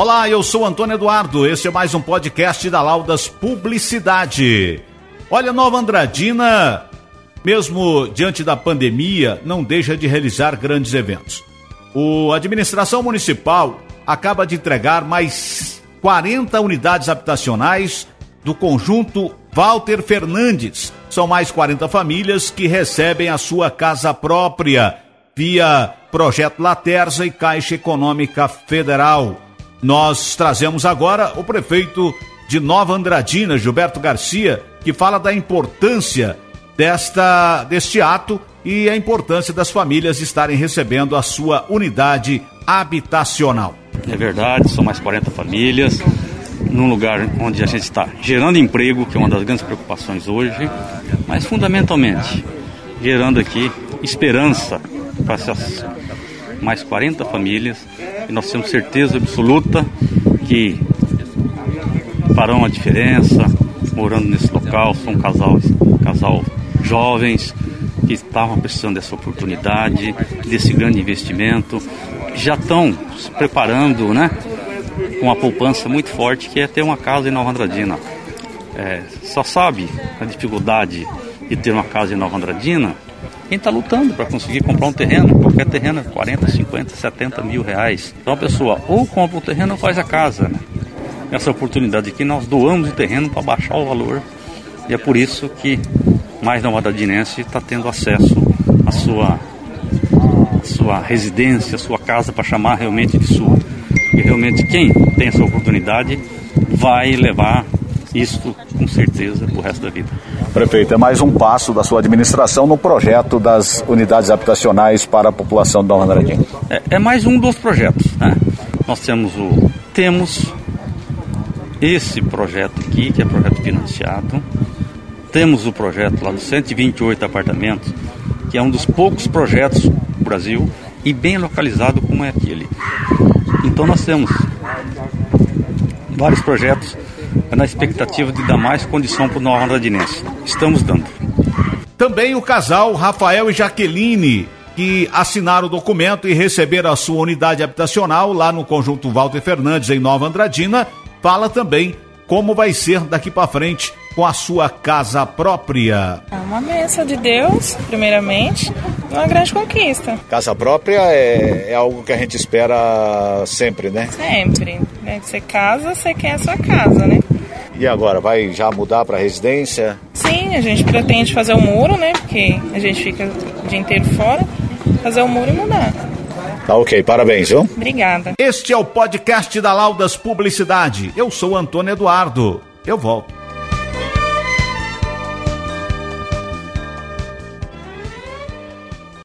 Olá, eu sou Antônio Eduardo. Este é mais um podcast da Laudas Publicidade. Olha, Nova Andradina, mesmo diante da pandemia, não deixa de realizar grandes eventos. O administração municipal acaba de entregar mais 40 unidades habitacionais do conjunto Walter Fernandes. São mais 40 famílias que recebem a sua casa própria via projeto Laterza e Caixa Econômica Federal. Nós trazemos agora o prefeito de Nova Andradina, Gilberto Garcia, que fala da importância desta deste ato e a importância das famílias estarem recebendo a sua unidade habitacional. É verdade, são mais 40 famílias num lugar onde a gente está gerando emprego, que é uma das grandes preocupações hoje, mas fundamentalmente gerando aqui esperança para essas mais 40 famílias e nós temos certeza absoluta que farão a diferença morando nesse local. São um casal, casal jovens que estavam precisando dessa oportunidade, desse grande investimento, já estão se preparando, né? Com uma poupança muito forte que é ter uma casa em Nova Andradina. É, só sabe a dificuldade de ter uma casa em Nova Andradina quem está lutando para conseguir comprar um terreno, qualquer terreno é 40, 50, 70 mil reais. Então a pessoa ou compra o terreno ou faz a casa. Né? Essa oportunidade aqui nós doamos o terreno para baixar o valor e é por isso que mais da Madadinense está tendo acesso à sua, à sua residência, à sua casa para chamar realmente de sua. E realmente quem tem essa oportunidade vai levar isto com certeza para o resto da vida. Prefeito, é mais um passo da sua administração no projeto das unidades habitacionais para a população da Andradinha. É, é mais um dos projetos. Né? Nós temos o temos esse projeto aqui, que é projeto financiado. Temos o projeto lá dos 128 apartamentos, que é um dos poucos projetos do Brasil e bem localizado como é aquele. Então nós temos vários projetos na expectativa de dar mais condição para o Nova Andradinense. Estamos dando. Também o casal Rafael e Jaqueline, que assinaram o documento e receberam a sua unidade habitacional lá no conjunto Walter Fernandes, em Nova Andradina, fala também como vai ser daqui para frente com a sua casa própria. É uma bênção de Deus, primeiramente, uma grande conquista. Casa própria é, é algo que a gente espera sempre, né? Sempre. Né? Você casa, você quer a sua casa, né? E agora, vai já mudar para residência? Sim, a gente pretende fazer o muro, né? Porque a gente fica o dia inteiro fora. Fazer o muro e mudar. Tá ok, parabéns, viu? Obrigada. Este é o podcast da Laudas Publicidade. Eu sou Antônio Eduardo. Eu volto.